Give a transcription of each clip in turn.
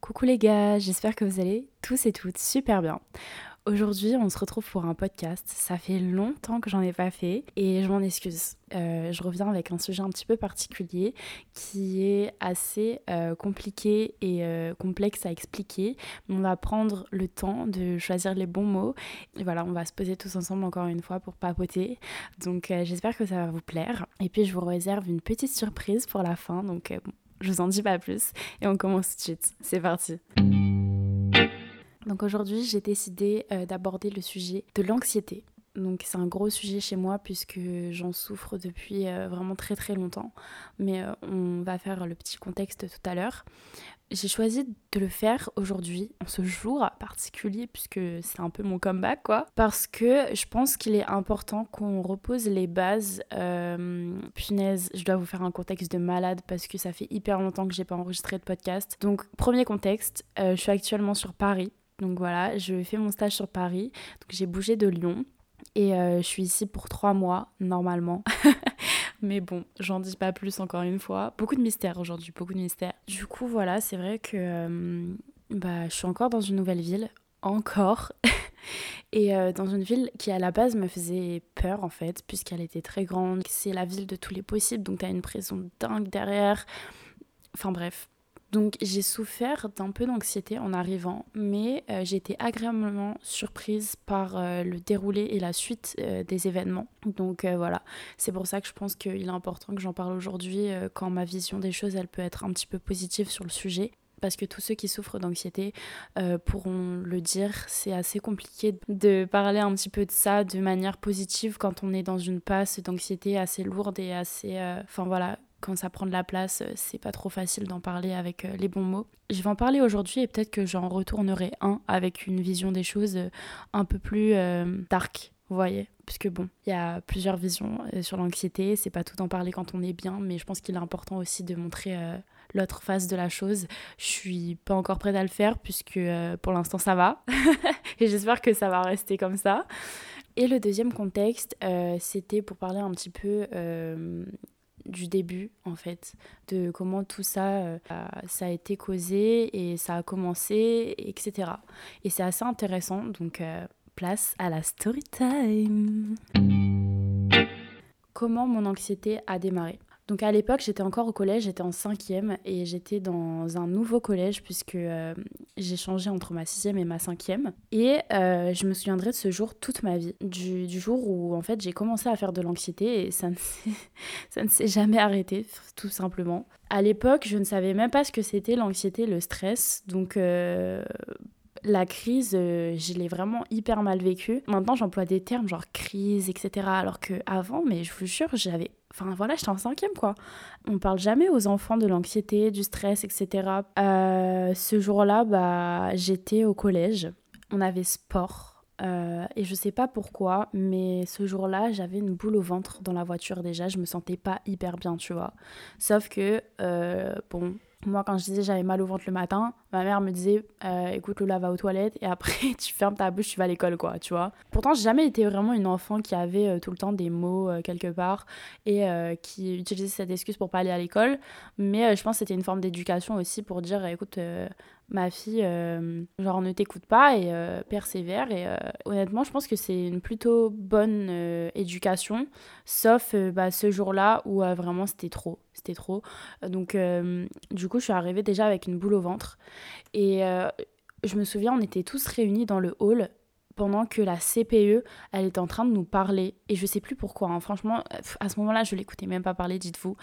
Coucou les gars, j'espère que vous allez tous et toutes super bien. Aujourd'hui, on se retrouve pour un podcast. Ça fait longtemps que j'en ai pas fait et je m'en excuse. Euh, je reviens avec un sujet un petit peu particulier qui est assez euh, compliqué et euh, complexe à expliquer. On va prendre le temps de choisir les bons mots et voilà, on va se poser tous ensemble encore une fois pour papoter. Donc j'espère que ça va vous plaire. Et puis je vous réserve une petite surprise pour la fin. Donc je vous en dis pas plus et on commence tout de suite. C'est parti. Donc aujourd'hui, j'ai décidé euh, d'aborder le sujet de l'anxiété. Donc c'est un gros sujet chez moi puisque j'en souffre depuis euh, vraiment très très longtemps. Mais euh, on va faire le petit contexte tout à l'heure. J'ai choisi de le faire aujourd'hui, en ce jour particulier, puisque c'est un peu mon comeback, quoi. Parce que je pense qu'il est important qu'on repose les bases. punaise, je dois vous faire un contexte de malade parce que ça fait hyper longtemps que j'ai pas enregistré de podcast. Donc, premier contexte, je suis actuellement sur Paris. Donc voilà, je fais mon stage sur Paris. Donc j'ai bougé de Lyon. Et euh, je suis ici pour trois mois, normalement. Mais bon, j'en dis pas plus encore une fois. Beaucoup de mystères aujourd'hui, beaucoup de mystères. Du coup, voilà, c'est vrai que euh, bah, je suis encore dans une nouvelle ville. Encore. et euh, dans une ville qui à la base me faisait peur en fait, puisqu'elle était très grande. C'est la ville de tous les possibles, donc t'as une pression dingue derrière. Enfin bref, donc j'ai souffert d'un peu d'anxiété en arrivant, mais euh, j'ai été agréablement surprise par euh, le déroulé et la suite euh, des événements. Donc voilà, c'est pour ça que je pense qu'il est important que j'en parle aujourd'hui quand ma vision des choses, elle peut être un petit peu positive sur le sujet parce que tous ceux qui souffrent d'anxiété pourront le dire, c'est assez compliqué de parler un petit peu de ça de manière positive quand on est dans une passe d'anxiété assez lourde et assez... Enfin voilà, quand ça prend de la place, euh, c'est pas trop facile d'en parler avec euh, les bons mots. Je vais en parler aujourd'hui et peut-être que j'en retournerai un avec une vision des choses euh, un peu plus dark, vous voyez Puisque bon, il y a plusieurs visions sur l'anxiété, c'est pas tout en parler quand on est bien, mais je pense qu'il est important aussi de montrer l'autre face de la chose. Je suis pas encore prête à le faire puisque pour l'instant ça va et j'espère que ça va rester comme ça. Et le deuxième contexte, c'était pour parler un petit peu du début en fait, de comment tout ça, euh, ça a été causé et ça a commencé, etc. Et c'est assez intéressant, donc euh, place à la story time. Comment mon anxiété a démarré? Donc à l'époque, j'étais encore au collège, j'étais en cinquième et j'étais dans un nouveau collège puisque euh, j'ai changé entre ma sixième et ma cinquième. Et euh, je me souviendrai de ce jour toute ma vie, du, jour où en fait j'ai commencé à faire de l'anxiété et ça ne s'est jamais arrêté, tout simplement. À l'époque, je ne savais même pas ce que c'était l'anxiété, le stress, donc euh, la crise, je l'ai vraiment hyper mal vécue. Maintenant, j'emploie des termes genre crise, etc. Alors que avant, mais je vous jure, j'avais Enfin voilà, j'étais en cinquième quoi. On parle jamais aux enfants de l'anxiété, du stress, etc. Euh, ce jour-là, bah, j'étais au collège. On avait sport. Euh, et je sais pas pourquoi, mais ce jour-là, j'avais une boule au ventre dans la voiture déjà. Je me sentais pas hyper bien, tu vois. Sauf que, euh, bon, moi, quand je disais j'avais mal au ventre le matin, ma mère me disait euh, écoute, Lola va aux toilettes et après tu fermes ta bouche, tu vas à l'école, quoi, tu vois. Pourtant, j'ai jamais été vraiment une enfant qui avait euh, tout le temps des mots euh, quelque part et qui utilisait cette excuse pour pas aller à l'école. Mais je pense que c'était une forme d'éducation aussi pour dire écoute, ma fille, genre ne t'écoute pas et persévère. Et honnêtement, je pense que c'est une plutôt bonne éducation, sauf bah, ce jour-là où vraiment c'était trop. C'était trop. Donc, du coup, je suis arrivée déjà avec une boule au ventre. Et euh, je me souviens, on était tous réunis dans le hall pendant que la CPE, elle était en train de nous parler. Et je sais plus pourquoi, hein. franchement, à ce moment-là, je l'écoutais même pas parler, dites-vous.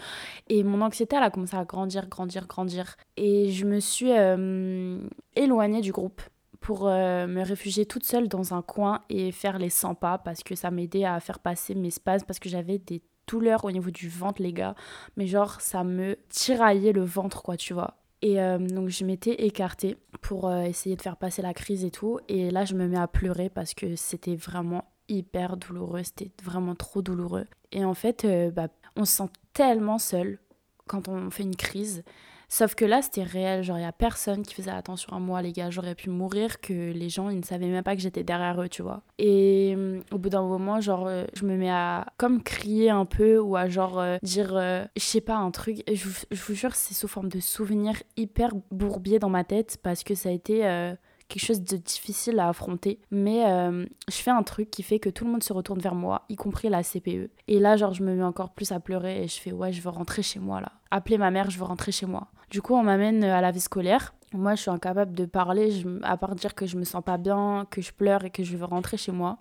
Et mon anxiété, elle a commencé à grandir, grandir, grandir. Et je me suis euh, éloignée du groupe pour euh, me réfugier toute seule dans un coin et faire les 100 pas parce que ça m'aidait à faire passer mes spasmes parce que j'avais des douleurs au niveau du ventre, les gars. Mais genre, ça me tiraillait le ventre, quoi, tu vois. Et euh, donc je m'étais écartée pour euh, essayer de faire passer la crise et tout. Et là, je me mets à pleurer parce que c'était vraiment hyper douloureux. C'était vraiment trop douloureux. Et en fait, euh, bah, on se sent tellement seul quand on fait une crise. Sauf que là, c'était réel. Genre, il y a personne qui faisait attention à moi, les gars. J'aurais pu mourir que les gens, ils ne savaient même pas que j'étais derrière eux, tu vois. Et au bout d'un moment, genre, euh, je me mets à comme crier un peu ou à genre euh, dire, je sais pas, un truc. Je, je vous jure, c'est sous forme de souvenirs hyper bourbiers dans ma tête parce que ça a été quelque chose de difficile à affronter. Mais je fais un truc qui fait que tout le monde se retourne vers moi, y compris la CPE. Et là, genre, je me mets encore plus à pleurer et je fais, ouais, je veux rentrer chez moi là. Appeler ma mère, je veux rentrer chez moi. Du coup, on m'amène à la vie scolaire. Moi, je suis incapable de parler, à part dire que je me sens pas bien, que je pleure et que je veux rentrer chez moi.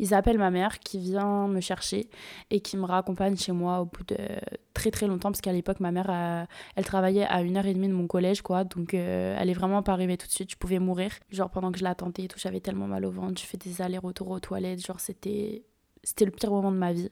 Ils appellent ma mère qui vient me chercher et qui me raccompagne chez moi au bout de très très longtemps, parce qu'à l'époque, ma mère, euh, elle travaillait à une heure et demie de mon collège, quoi. Donc, euh, elle est vraiment pas arrivée tout de suite. Je pouvais mourir. Genre, pendant que je l'attendais et tout, j'avais tellement mal au ventre. Je fais des allers-retours aux toilettes. Genre, c'était c'était le pire moment de ma vie.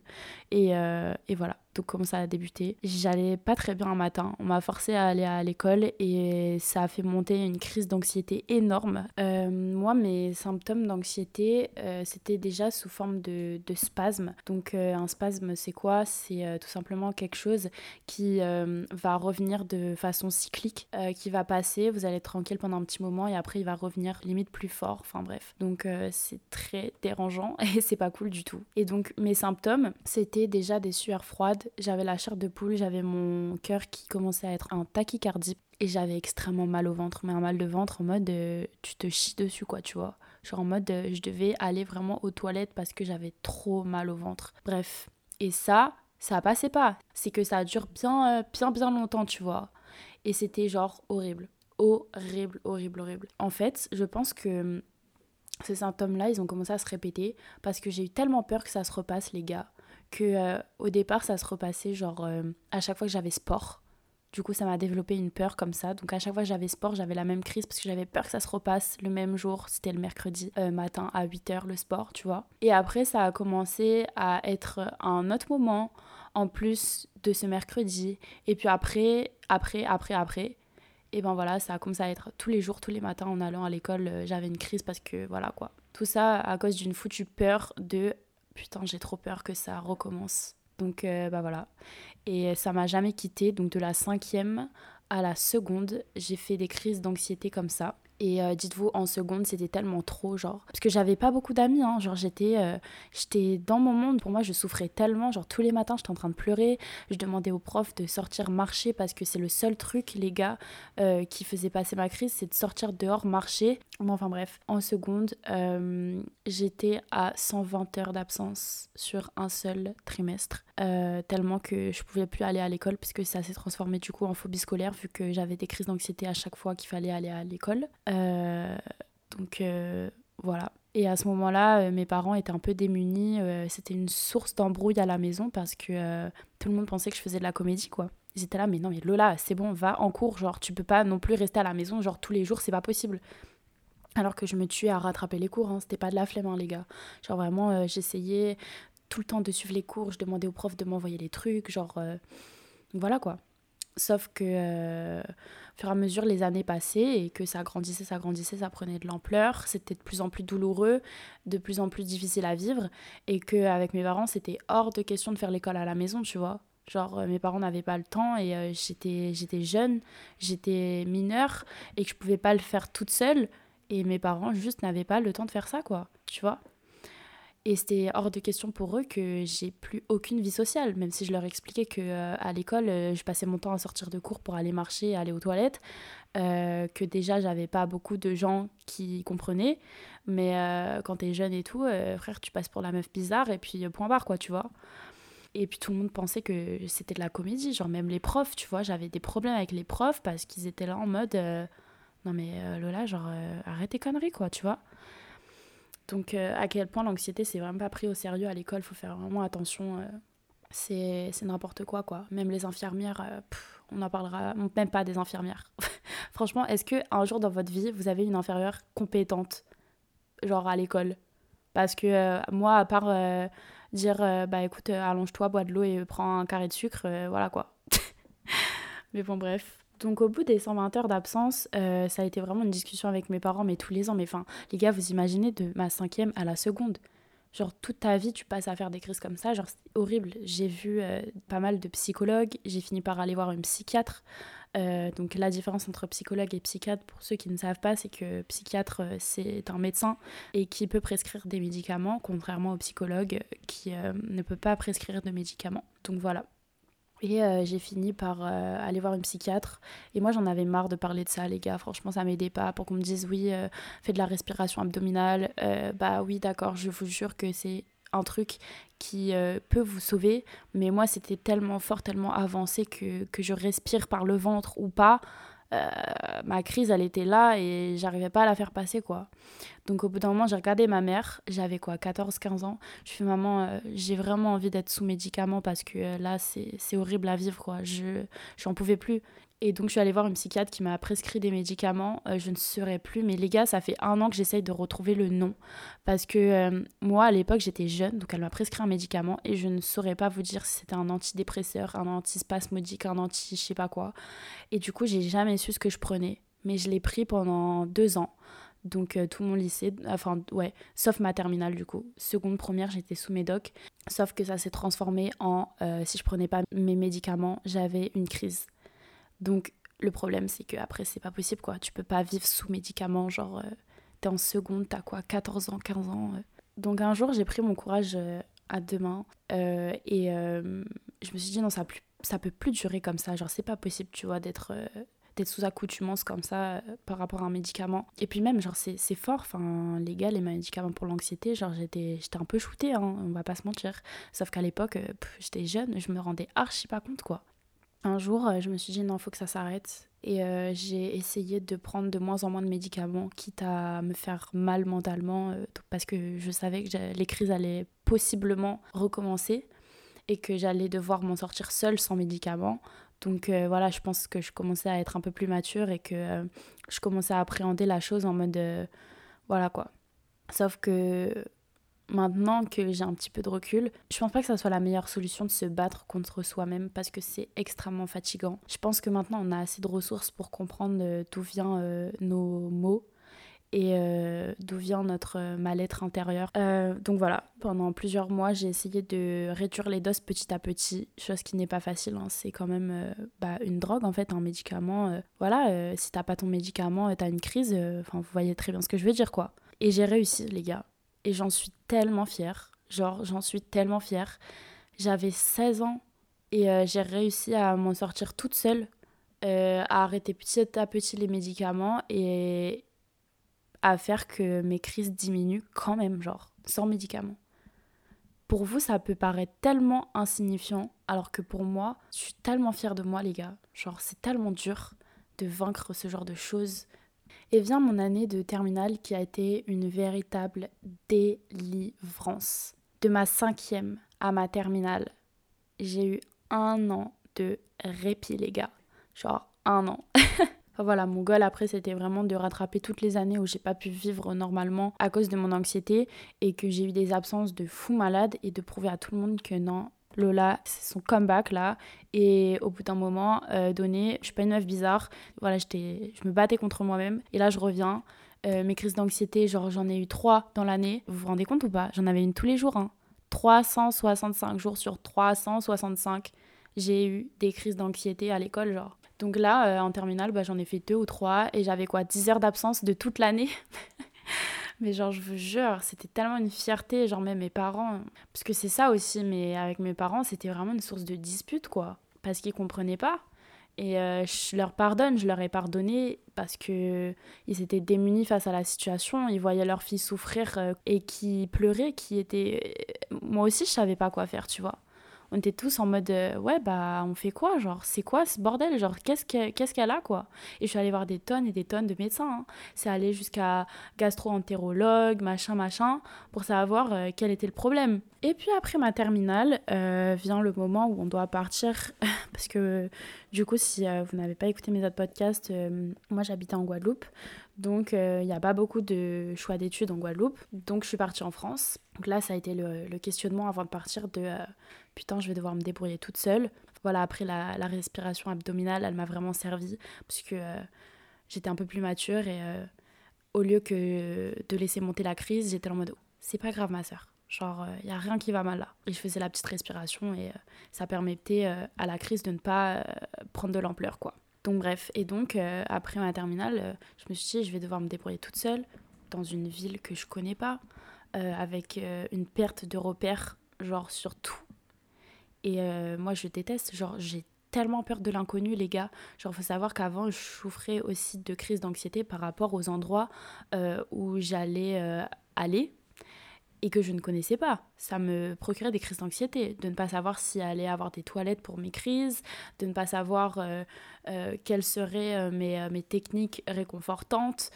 Et, euh, et, voilà, donc comment ça a débuté. J'allais pas très bien un matin. On m'a forcé à aller à l'école et ça a fait monter une crise d'anxiété énorme. Euh, moi, mes symptômes d'anxiété, euh, c'était déjà sous forme de, de spasme. Donc un spasme, c'est quoi? C'est tout simplement quelque chose qui va revenir de façon cyclique, qui va passer, vous allez être tranquille pendant un petit moment et après il va revenir limite plus fort. Enfin bref. Donc c'est très dérangeant et c'est pas cool du tout. Et donc mes symptômes, c'était déjà des sueurs froides, j'avais la chair de poule, j'avais mon cœur qui commençait à être en tachycardie et j'avais extrêmement mal au ventre, mais un mal de ventre en mode euh, tu te chies dessus quoi, tu vois. Genre en mode euh, je devais aller vraiment aux toilettes parce que j'avais trop mal au ventre. Bref, et ça, ça passait pas. C'est que ça dure bien euh, bien bien longtemps, tu vois. Et c'était genre horrible. Horrible, horrible, horrible. En fait, je pense que ces symptômes-là, ils ont commencé à se répéter parce que j'ai eu tellement peur que ça se repasse, les gars, que euh, au départ, ça se repassait genre euh, à chaque fois que j'avais sport. Du coup, ça m'a développé une peur comme ça. Donc, à chaque fois que j'avais sport, j'avais la même crise parce que j'avais peur que ça se repasse le même jour. C'était le mercredi euh, matin à 8h le sport, tu vois. Et après, ça a commencé à être un autre moment en plus de ce mercredi. Et puis après, après, après, après, et ben voilà, ça a commencé à être tous les jours, tous les matins en allant à l'école, j'avais une crise parce que voilà quoi. Tout ça à cause d'une foutue peur de putain, j'ai trop peur que ça recommence. Donc euh, bah voilà. Et ça m'a jamais quitté. Donc de la cinquième à la seconde, j'ai fait des crises d'anxiété comme ça. Et euh, dites-vous, en seconde, c'était tellement trop, genre. Parce que j'avais pas beaucoup d'amis, hein. Genre, j'étais euh, j'étais dans mon monde. Pour moi, je souffrais tellement. Genre, tous les matins, j'étais en train de pleurer. Je demandais aux profs de sortir marcher parce que c'est le seul truc, les gars, euh, qui faisait passer ma crise, c'est de sortir dehors marcher. Enfin, bref. En seconde, j'étais à 120 heures d'absence sur un seul trimestre. tellement que je pouvais plus aller à l'école parce que ça s'est transformé du coup en phobie scolaire vu que j'avais des crises d'anxiété à chaque fois qu'il fallait aller à l'école. Euh, donc euh, voilà. Et à ce moment-là, euh, mes parents étaient un peu démunis. C'était une source d'embrouille à la maison parce que tout le monde pensait que je faisais de la comédie, quoi. Ils étaient là, mais non, mais Lola, c'est bon, va en cours. Genre, tu peux pas non plus rester à la maison, genre tous les jours, c'est pas possible. Alors que je me tuais à rattraper les cours, hein. c'était pas de la flemme, hein, les gars. Genre vraiment, j'essayais tout le temps de suivre les cours, je demandais aux profs de m'envoyer les trucs, genre. voilà quoi. Sauf que fur et à mesure les années passaient et que ça grandissait, ça grandissait, ça prenait de l'ampleur, c'était de plus en plus douloureux, de plus en plus difficile à vivre et qu'avec mes parents, c'était hors de question de faire l'école à la maison, tu vois. Genre, euh, mes parents n'avaient pas le temps et euh, j'étais, j'étais jeune, j'étais mineure et que je pouvais pas le faire toute seule. Et mes parents juste n'avaient pas le temps de faire ça, quoi. Tu vois et c'était hors de question pour eux que j'ai plus aucune vie sociale, même si je leur expliquais que euh, à l'école, euh, je passais mon temps à sortir de cours pour aller marcher, aller aux toilettes, euh, que déjà j'avais pas beaucoup de gens qui comprenaient, mais quand t'es jeune et tout, frère, tu passes pour la meuf bizarre et puis point barre quoi, tu vois. Et puis tout le monde pensait que c'était de la comédie, genre même les profs, tu vois, j'avais des problèmes avec les profs parce qu'ils étaient là en mode non mais Lola, genre arrête tes conneries quoi, tu vois. Donc euh, à quel point l'anxiété c'est vraiment pas pris au sérieux à l'école, faut faire vraiment attention. Euh, c'est n'importe quoi quoi. Même les infirmières, euh, on n'en parlera même pas des infirmières. Franchement, est-ce que un jour dans votre vie vous avez une infirmière compétente, genre à l'école? Parce que moi, à part dire bah écoute, allonge-toi, bois de l'eau et prends un carré de sucre, voilà quoi. Mais bon, bref. Donc au bout des 120 heures d'absence, euh, ça a été vraiment une discussion avec mes parents, mais tous les ans. Mais enfin, les gars, vous imaginez de ma cinquième à la seconde. Genre toute ta vie, tu passes à faire des crises comme ça. Genre c'est horrible. J'ai vu euh, pas mal de psychologues. J'ai fini par aller voir une psychiatre. Euh, donc la différence entre psychologue et psychiatre, pour ceux qui ne savent pas, c'est que psychiatre, c'est un médecin et qui peut prescrire des médicaments, contrairement au psychologue qui ne peut pas prescrire de médicaments. Donc voilà. Et j'ai fini par aller voir une psychiatre. Et moi, j'en avais marre de parler de ça, les gars. Franchement, ça m'aidait pas pour qu'on me dise oui, fais de la respiration abdominale. bah oui, d'accord, je vous jure que c'est un truc qui euh, peut vous sauver. Mais moi, c'était tellement fort, tellement avancé que, que, je respire par le ventre ou pas. Euh, ma crise, elle était là et j'arrivais pas à la faire passer, quoi. Donc, au bout d'un moment, j'ai regardé ma mère. J'avais quoi, 14-15 ans. Je suis maman, euh, j'ai vraiment envie d'être sous médicaments parce que là, c'est horrible à vivre, quoi. Je n'en pouvais plus. Et donc, je suis allée voir une psychiatre qui m'a prescrit des médicaments. Euh, je ne saurais plus. Mais les gars, ça fait un an que j'essaye de retrouver le nom. Parce que euh, moi, à l'époque, j'étais jeune. Donc, elle m'a prescrit un médicament. Et je ne saurais pas vous dire si c'était un antidépresseur, un antispasmodique, un anti je sais pas quoi. Et du coup, j'ai jamais su ce que je prenais. Mais je l'ai pris pendant deux ans. Donc, euh, tout mon lycée. Enfin, ouais. Sauf ma terminale, du coup. Seconde, première, j'étais sous médoc. Sauf que ça s'est transformé en si je prenais pas mes médicaments, j'avais une crise. Donc le problème c'est que après c'est pas possible quoi. Tu peux pas vivre sous médicaments, genre euh, t'es en seconde, t'as quoi, 14 ans, 15 ans. Euh. Donc un jour j'ai pris mon courage euh, à deux mains et je me suis dit non ça, plus, ça peut plus durer comme ça, genre c'est pas possible tu vois d'être d'être sous accoutumance comme ça par rapport à un médicament. Et puis même, genre, c'est, fort, enfin, les gars, les médicaments pour l'anxiété, genre, j'étais, j'étais un peu shootée, hein, on va pas se mentir. Sauf qu'à l'époque, j'étais jeune, je me rendais archi pas compte, quoi. Un jour, euh, je me suis dit non, faut que ça s'arrête. Et euh, j'ai essayé de prendre de moins en moins de médicaments, quitte à me faire mal mentalement, euh, parce que je savais que les crises allaient possiblement recommencer et que j'allais devoir m'en sortir seule sans médicaments. Donc voilà, je pense que je commençais à être un peu plus mature et que je commençais à appréhender la chose en mode voilà quoi. Sauf que Maintenant que j'ai un petit peu de recul, je pense pas que ça soit la meilleure solution de se battre contre soi-même parce que c'est extrêmement fatigant. Je pense que maintenant on a assez de ressources pour comprendre euh, d'où viennent euh, nos mots et euh, d'où vient notre mal-être intérieur. donc voilà, pendant plusieurs mois, j'ai essayé de réduire les doses petit à petit, chose qui n'est pas facile. Hein. C'est quand même bah, une drogue en fait, un médicament. voilà, si t'as pas ton médicament, t'as une crise. Enfin, vous voyez très bien ce que je veux dire quoi. Et j'ai réussi, les gars et j'en suis tellement fière. Genre, j'en suis tellement fière. J'avais 16 ans et euh, j'ai réussi à m'en sortir toute seule, euh, à arrêter petit à petit les médicaments et à faire que mes crises diminuent quand même, genre, sans médicaments. Pour vous, ça peut paraître tellement insignifiant, alors que pour moi, je suis tellement fière de moi, les gars. Genre, c'est tellement dur de vaincre ce genre de choses, et vient mon année de terminale qui a été une véritable délivrance. De ma cinquième à ma terminale, j'ai eu un an de répit, les gars. Genre un an. voilà, mon goal après, c'était vraiment de rattraper toutes les années où j'ai pas pu vivre normalement à cause de mon anxiété et que j'ai eu des absences de fou malade et de prouver à tout le monde que non, Lola, c'est son comeback là. Et au bout d'un moment euh, donné, je suis pas une meuf bizarre. Voilà, j'étais, je me battais contre moi-même. Et là, je reviens. Euh, mes crises d'anxiété, genre j'en ai eu trois dans l'année. Vous vous rendez compte ou pas? J'en avais une tous les jours. Hein. 365 jours sur 365, j'ai eu des crises d'anxiété à l'école, genre. Donc là, euh, en terminale, bah, j'en ai fait deux ou trois. Et j'avais quoi? 10 heures d'absence de toute l'année? Mais genre, je vous jure, c'était tellement une fierté, genre même mes parents, parce que c'est ça aussi, mais avec mes parents, c'était vraiment une source de dispute, quoi, parce qu'ils comprenaient pas. Et euh, je leur pardonne, je leur ai pardonné parce que ils étaient démunis face à la situation, ils voyaient leur fille souffrir euh, et qui pleurait, qui était... Moi aussi, je savais pas quoi faire, tu vois on était tous en mode euh, ouais bah on fait quoi genre c'est quoi ce bordel genre qu'est-ce qu'est-ce qu'elle a quoi? Et je suis allée voir des tonnes et des tonnes de médecins hein. c'est allé jusqu'à gastro-entérologue machin machin pour savoir euh, quel était le problème et puis après ma terminale euh, vient le moment où on doit partir parce que du coup si vous n'avez pas écouté mes autres podcasts moi j'habitais en Guadeloupe donc, il n'y a pas beaucoup de choix d'études en Guadeloupe. Donc, je suis partie en France. Donc là, ça a été le, questionnement avant de partir de putain, je vais devoir me débrouiller toute seule. Voilà, après la, respiration abdominale, elle m'a vraiment servi parce que euh, j'étais un peu plus mature et euh, au lieu que de laisser monter la crise, j'étais en mode c'est pas grave, ma soeur. Genre, il euh, y a rien qui va mal là. Et je faisais la petite respiration et ça permettait à la crise de ne pas prendre de l'ampleur, quoi. Donc bref, et donc euh, après ma terminale, euh, je me suis dit je vais devoir me débrouiller toute seule dans une ville que je connais pas, euh, avec une perte de repères, genre sur tout. Et moi je déteste, genre j'ai tellement peur de l'inconnu les gars. Genre faut savoir qu'avant je souffrais aussi de crise d'anxiété par rapport aux endroits où j'allais aller et que je ne connaissais pas. Ça me procurait des crises d'anxiété, de ne pas savoir s'il allait avoir des toilettes pour mes crises, de ne pas savoir euh, euh, quelles seraient euh, mes, mes, techniques réconfortantes,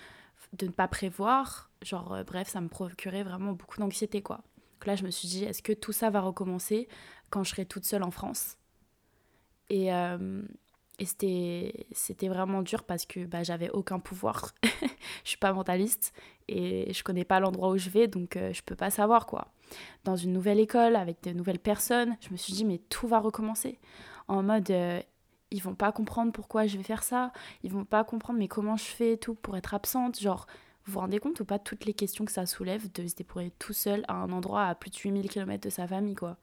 de ne pas prévoir. Genre, bref, ça me procurait vraiment beaucoup d'anxiété, quoi. Donc là, je me suis dit, est-ce que tout ça va recommencer quand je serai toute seule en France? Et, et c'était vraiment dur parce que bah, j'avais aucun pouvoir. je suis pas mentaliste et je connais pas l'endroit où je vais, donc euh, je peux pas savoir quoi. Dans une nouvelle école, avec de nouvelles personnes, je me suis dit, mais tout va recommencer. En mode, euh, ils vont pas comprendre pourquoi je vais faire ça, ils vont pas comprendre, mais comment je fais tout pour être absente. Genre, vous vous rendez compte ou pas toutes les questions que ça soulève de se débrouiller tout seul à un endroit à plus de 8000 km de sa famille, quoi.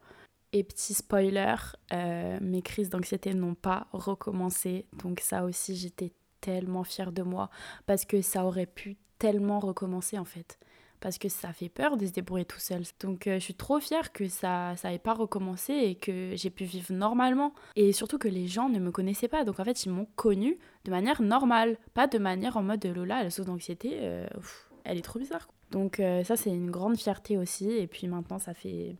Et petit spoiler, euh, mes crises d'anxiété n'ont pas recommencé. Donc ça aussi, j'étais tellement fière de moi parce que ça aurait pu tellement recommencer en fait. Parce que ça fait peur de se débrouiller tout seul. Donc euh, je suis trop fière que ça n'ait pas recommencé et que j'ai pu vivre normalement. Et surtout que les gens ne me connaissaient pas. Donc en fait, ils m'ont connue de manière normale. Pas de manière en mode Lola, elle souffre d'anxiété. Euh, elle est trop bizarre. Donc ça, c'est une grande fierté aussi. Et puis maintenant, ça fait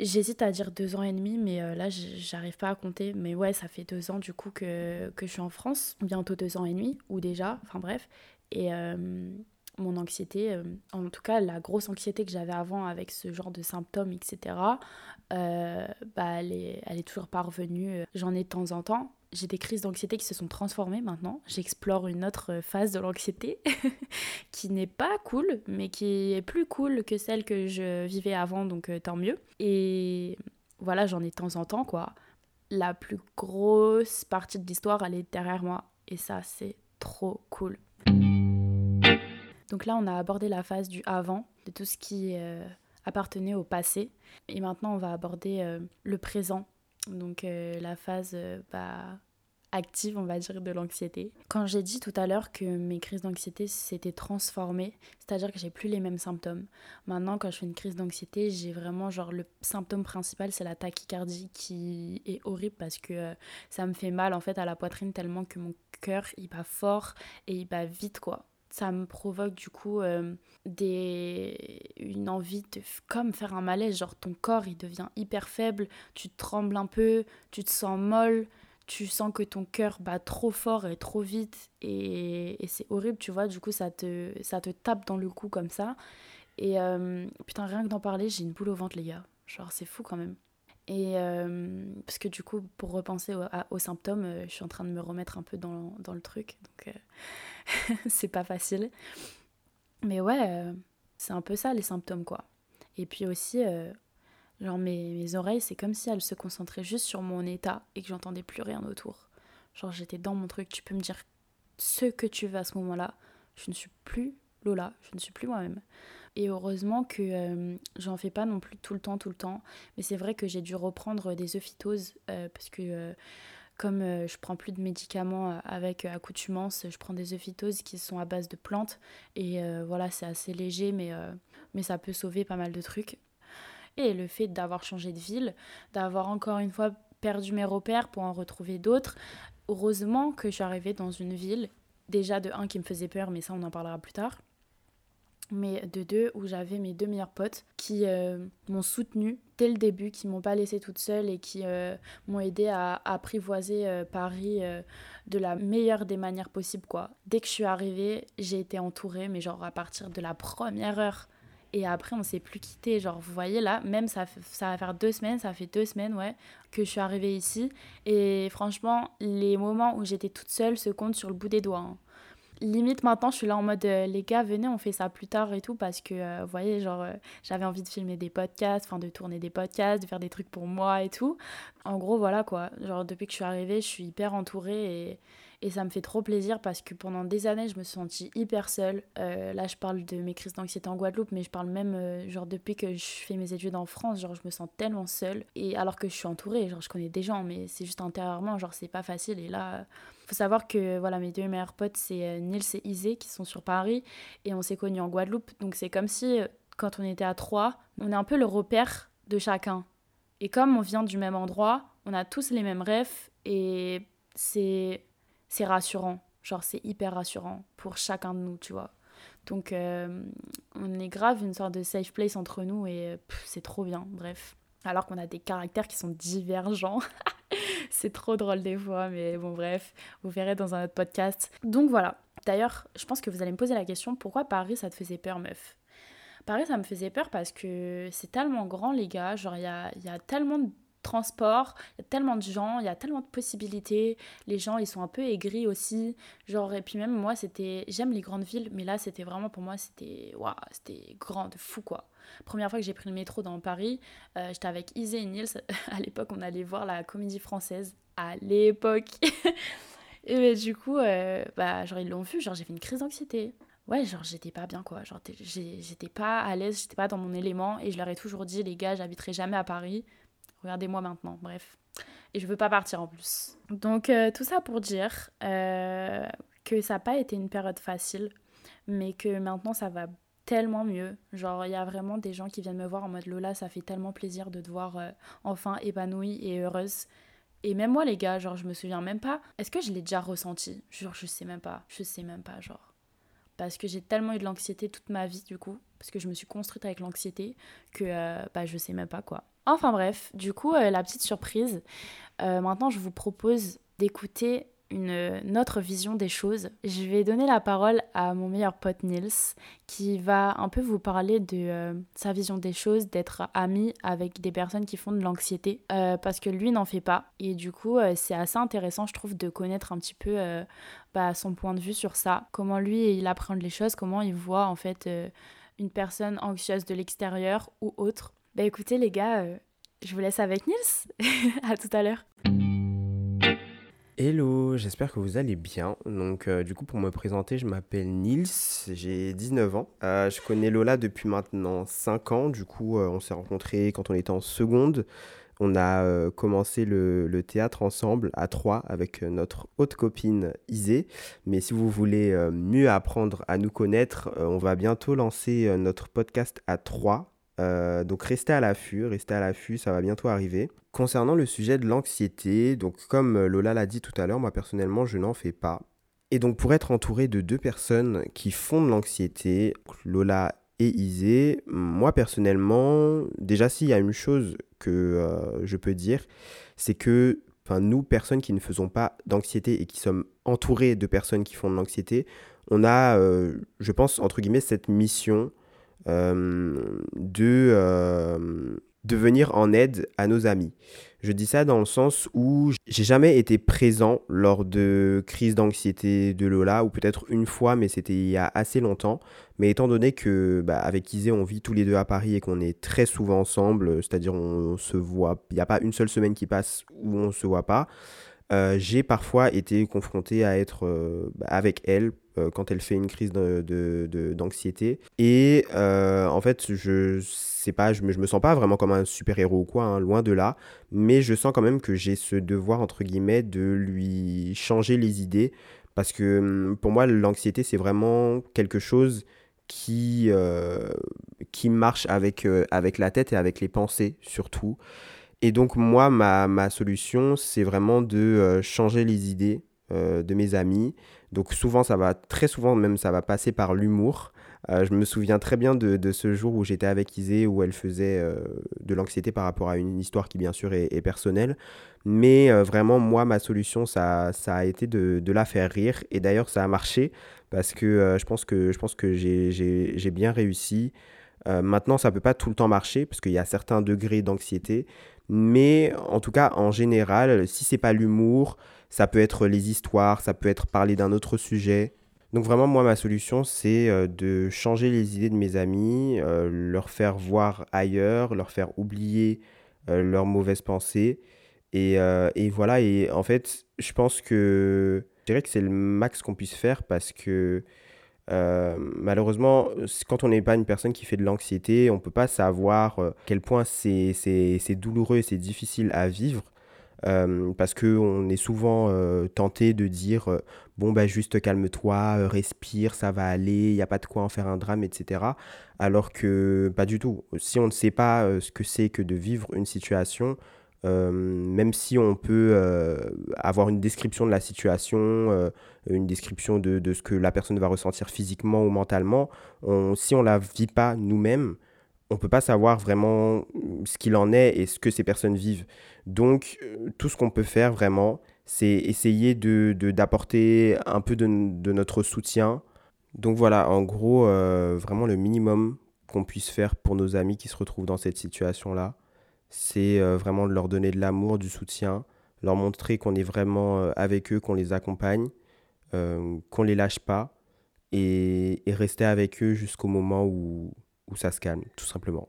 J'hésite à dire deux ans et demi, mais euh, là, j'arrive pas à compter. Mais ouais, ça fait deux ans du coup que, que je suis en France, bientôt deux ans et demi, ou déjà, enfin bref. Et euh, mon anxiété, euh, en tout cas la grosse anxiété que j'avais avant avec ce genre de symptômes, etc., bah, elle, est, toujours pas revenue. J'en ai de temps en temps, j'ai des crises d'anxiété qui se sont transformées maintenant. J'explore une autre phase de l'anxiété qui n'est pas cool, mais qui est plus cool que celle que je vivais avant, donc euh, tant mieux. Et voilà, j'en ai de temps en temps, quoi. La plus grosse partie de l'histoire, elle est derrière moi. Et ça, c'est trop cool. Donc là, on a abordé la phase du avant, de tout ce qui euh, appartenait au passé. Et maintenant, on va aborder euh, le présent, donc euh, la phase bah, active, on va dire, de l'anxiété. Quand j'ai dit tout à l'heure que mes crises d'anxiété s'étaient transformées, c'est-à-dire que j'ai plus les mêmes symptômes. Maintenant, quand je fais une crise d'anxiété, j'ai vraiment genre le symptôme principal, c'est la tachycardie qui est horrible parce que ça me fait mal en fait à la poitrine tellement que mon cœur il bat fort et il bat vite quoi ça me provoque du coup euh, des... une envie de comme faire un malaise, genre ton corps il devient hyper faible, tu trembles un peu, tu te sens molle, tu sens que ton cœur bat trop fort et trop vite et, c'est horrible, tu vois, du coup ça te, ça te tape dans le cou comme ça. Et euh, putain, rien que d'en parler, j'ai une boule au ventre les gars, genre c'est fou quand même. Et euh, parce que du coup, pour repenser aux, symptômes, je suis en train de me remettre un peu dans, dans le truc. Donc, c'est pas facile. Mais ouais, euh, c'est un peu ça les symptômes quoi. Et puis aussi, euh, genre mes, mes oreilles, c'est comme si elles se concentraient juste sur mon état et que j'entendais plus rien autour. Genre j'étais dans mon truc, tu peux me dire ce que tu veux à ce moment-là. Je ne suis plus Lola, je ne suis plus moi-même. Et heureusement que euh, j'en fais pas non plus tout le temps, tout le temps. Mais c'est vrai que j'ai dû reprendre des œphytoses parce que comme euh, je prends plus de médicaments euh, avec euh, accoutumance, je prends des œphytoses qui sont à base de plantes. Et voilà, c'est assez léger, mais, mais ça peut sauver pas mal de trucs. Et le fait d'avoir changé de ville, d'avoir encore une fois perdu mes repères pour en retrouver d'autres, heureusement que je suis arrivée dans une ville, déjà de un qui me faisait peur, mais ça on en parlera plus tard mais de deux où j'avais mes deux meilleurs potes qui euh, m'ont soutenue dès le début, qui m'ont pas laissée toute seule et qui euh, m'ont aidé à, apprivoiser euh, Paris de la meilleure des manières possibles quoi. Dès que je suis arrivée, j'ai été entourée mais genre à partir de la première heure. Et après on s'est plus quitté genre vous voyez là même ça ça va faire deux semaines ça fait deux semaines ouais que je suis arrivée ici. Et franchement les moments où j'étais toute seule se comptent sur le bout des doigts hein limite maintenant je suis là en mode euh, les gars venez on fait ça plus tard et tout parce que euh, vous voyez genre euh, j'avais envie de filmer des podcasts enfin de tourner des podcasts de faire des trucs pour moi et tout. En gros voilà quoi. Genre depuis que je suis arrivée je suis hyper entourée et, Et ça me fait trop plaisir parce que pendant des années, je me suis sentie hyper seule. Euh, là, je parle de mes crises d'anxiété en Guadeloupe, mais je parle même, euh, genre, depuis que je fais mes études en France, genre, je me sens tellement seule. Et alors que je suis entourée, genre, je connais des gens, mais c'est juste intérieurement, genre, c'est pas facile. Et là, faut savoir que, voilà, mes deux meilleurs potes, c'est Nils et Isé qui sont sur Paris. Et on s'est connus en Guadeloupe. Donc, c'est comme si, quand on était à trois, on est un peu le repère de chacun. Et comme on vient du même endroit, on a tous les mêmes rêves et c'est c'est rassurant. Genre c'est hyper rassurant pour chacun de nous, tu vois. Donc euh, on est grave une sorte de safe place entre nous et c'est trop bien, bref. Alors qu'on a des caractères qui sont divergents. c'est trop drôle des fois, mais bon bref, vous verrez dans un autre podcast. Donc voilà. D'ailleurs, je pense que vous allez me poser la question, pourquoi Paris ça te faisait peur, meuf? Paris, ça me faisait peur parce que c'est tellement grand, les gars. Genre, il y a, y a tellement de transports, il y a tellement de gens, il y a tellement de possibilités. Les gens, ils sont un peu aigris aussi. Genre, et puis même moi, c'était. J'aime les grandes villes, mais là, c'était vraiment pour moi, c'était. Waouh, c'était grand, de fou, quoi. Première fois que j'ai pris le métro dans Paris, euh, j'étais avec Isée et Nils. À l'époque, on allait voir la comédie française. À l'époque. et du coup, euh, bah, genre, ils l'ont vu, genre, j'ai fait une crise d'anxiété ouais, genre j'étais pas bien quoi. Genre j'étais pas à l'aise, j'étais pas dans mon élément et je leur ai toujours dit, les gars, j'habiterai jamais à Paris. Regardez-moi maintenant, bref. Et je veux pas partir en plus. Donc euh, tout ça pour dire euh, que ça n'a pas été une période facile, mais que maintenant ça va tellement mieux. Genre il y a vraiment des gens qui viennent me voir en mode Lola, ça fait tellement plaisir de te voir euh, enfin épanouie et heureuse. Et même moi les gars, genre je me souviens même pas. Est-ce que je l'ai déjà ressenti? Genre je sais même pas. Je sais même pas genre parce que j'ai tellement eu de l'anxiété toute ma vie du coup, parce que je me suis construite avec l'anxiété que bah, je sais même pas quoi. Enfin bref, du coup, euh, la petite surprise, euh, maintenant je vous propose d'écouter une, autre vision des choses. Je vais donner la parole à mon meilleur pote Nils, qui va un peu vous parler de euh, sa vision des choses, d'être ami avec des personnes qui font de l'anxiété, parce que lui n'en fait pas. Et du coup, c'est assez intéressant, je trouve, de connaître un petit peu bah, son point de vue sur ça, comment lui, il apprend les choses, comment il voit en fait une personne anxieuse de l'extérieur ou autre. Bah écoutez les gars, je vous laisse avec Nils. à tout à l'heure. Hello, j'espère que vous allez bien. Donc, euh, du coup, pour me présenter, je m'appelle Nils, j'ai 19 ans. Euh, je connais Lola depuis maintenant 5 ans. Du coup, euh, on s'est rencontrés quand on était en seconde. On a commencé le, le, théâtre ensemble à trois avec notre haute copine Isée. Mais si vous voulez mieux apprendre à nous connaître, on va bientôt lancer notre podcast à trois euh, donc restez à l'affût, restez à l'affût, ça va bientôt arriver. Concernant le sujet de l'anxiété, donc comme euh, Lola l'a dit tout à l'heure, moi personnellement je n'en fais pas. Et donc pour être entouré de deux personnes qui font de l'anxiété, Lola et Isée, moi personnellement, déjà s'il y a une chose que euh, je peux dire, c'est que nous, personnes qui ne faisons pas d'anxiété et qui sommes entourés de personnes qui font de l'anxiété, on a, je pense, entre guillemets, cette mission de, euh, de venir en aide à nos amis. Je dis ça dans le sens où j'ai jamais été présent lors de crises d'anxiété de Lola, ou peut-être une fois, mais c'était il y a assez longtemps. Mais étant donné que bah, avec Isée, on vit tous les deux à Paris et qu'on est très souvent ensemble, c'est-à-dire on, se voit, il n'y a pas une seule semaine qui passe où on se voit pas. Euh, j'ai parfois été confronté à être bah, avec elle euh, quand elle fait une crise d'anxiété. De, et euh, en fait, je sais pas, je me, me sens pas vraiment comme un super-héros ou quoi, hein, loin de là, mais je sens quand même que j'ai ce devoir, entre guillemets, de lui changer les idées, parce que hum, pour moi, l'anxiété, c'est vraiment quelque chose qui, euh, qui marche avec, avec la tête et avec les pensées, surtout. Et donc, moi, ma, ma solution, c'est vraiment de changer les idées de mes amis, donc souvent, ça va, très souvent même, ça va passer par l'humour. Euh, je me souviens très bien de, ce jour où j'étais avec Isée, où elle faisait euh, de l'anxiété par rapport à une histoire qui, bien sûr, est, personnelle. Mais euh, vraiment, moi, ma solution, ça, ça a été de, la faire rire. Et d'ailleurs, ça a marché parce que je pense que, je pense que j'ai bien réussi. maintenant, ça ne peut pas tout le temps marcher parce qu'il y a certains degrés d'anxiété. Mais en tout cas, en général, si c'est pas l'humour, ça peut être les histoires, ça peut être parler d'un autre sujet. Donc vraiment, moi, ma solution, c'est euh, de changer les idées de mes amis, euh, leur faire voir ailleurs, leur faire oublier euh, leurs mauvaises pensées. Et, et, voilà, et en fait, je pense que dirais que c'est le max qu'on puisse faire parce que malheureusement, quand on n'est pas une personne qui fait de l'anxiété, on ne peut pas savoir à quel point c'est douloureux et c'est difficile à vivre. Euh, parce qu'on est souvent euh, tenté de dire euh, bon bah juste calme-toi, respire, ça va aller, il n'y a pas de quoi en faire un drame, etc. Alors que pas du tout. Si on ne sait pas ce que c'est que de vivre une situation, même si on peut avoir une description de la situation, une description de, de, ce que la personne va ressentir physiquement ou mentalement, si on ne la vit pas nous-mêmes, on ne peut pas savoir vraiment ce qu'il en est et ce que ces personnes vivent. Donc, euh, tout ce qu'on peut faire vraiment, c'est essayer de, d'apporter un peu de, notre soutien. Donc voilà, en gros, euh, vraiment le minimum qu'on puisse faire pour nos amis qui se retrouvent dans cette situation-là, c'est euh, vraiment de leur donner de l'amour, du soutien, leur montrer qu'on est vraiment avec eux, qu'on les accompagne, qu'on les lâche pas et rester avec eux jusqu'au moment où, où ça se calme, tout simplement.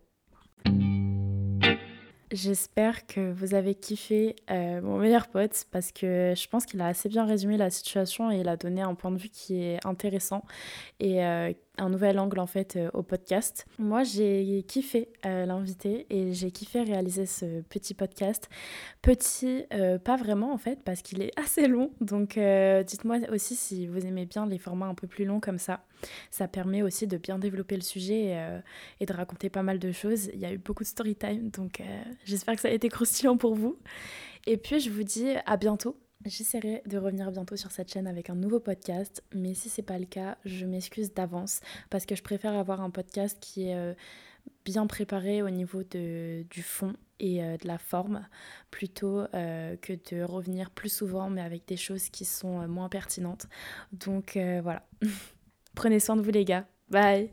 J'espère que vous avez kiffé euh, mon meilleur pote parce que je pense qu'il a assez bien résumé la situation et il a donné un point de vue qui est intéressant et euh, un nouvel angle en fait euh, au podcast. Moi j'ai kiffé l'inviter et j'ai kiffé réaliser ce petit podcast. Petit, pas vraiment en fait parce qu'il est assez long donc dites-moi aussi si vous aimez bien les formats un peu plus longs comme ça. Ça permet aussi de bien développer le sujet euh, et, de raconter pas mal de choses. Il y a eu beaucoup de story time, donc euh, j'espère que ça a été croustillant pour vous. Et puis je vous dis à bientôt. J'essaierai de revenir bientôt sur cette chaîne avec un nouveau podcast, mais si c'est pas le cas, je m'excuse d'avance parce que je préfère avoir un podcast qui est euh, bien préparé au niveau du fond et de la forme plutôt que de revenir plus souvent mais avec des choses qui sont moins pertinentes. Donc voilà. Prenez soin de vous les gars. Bye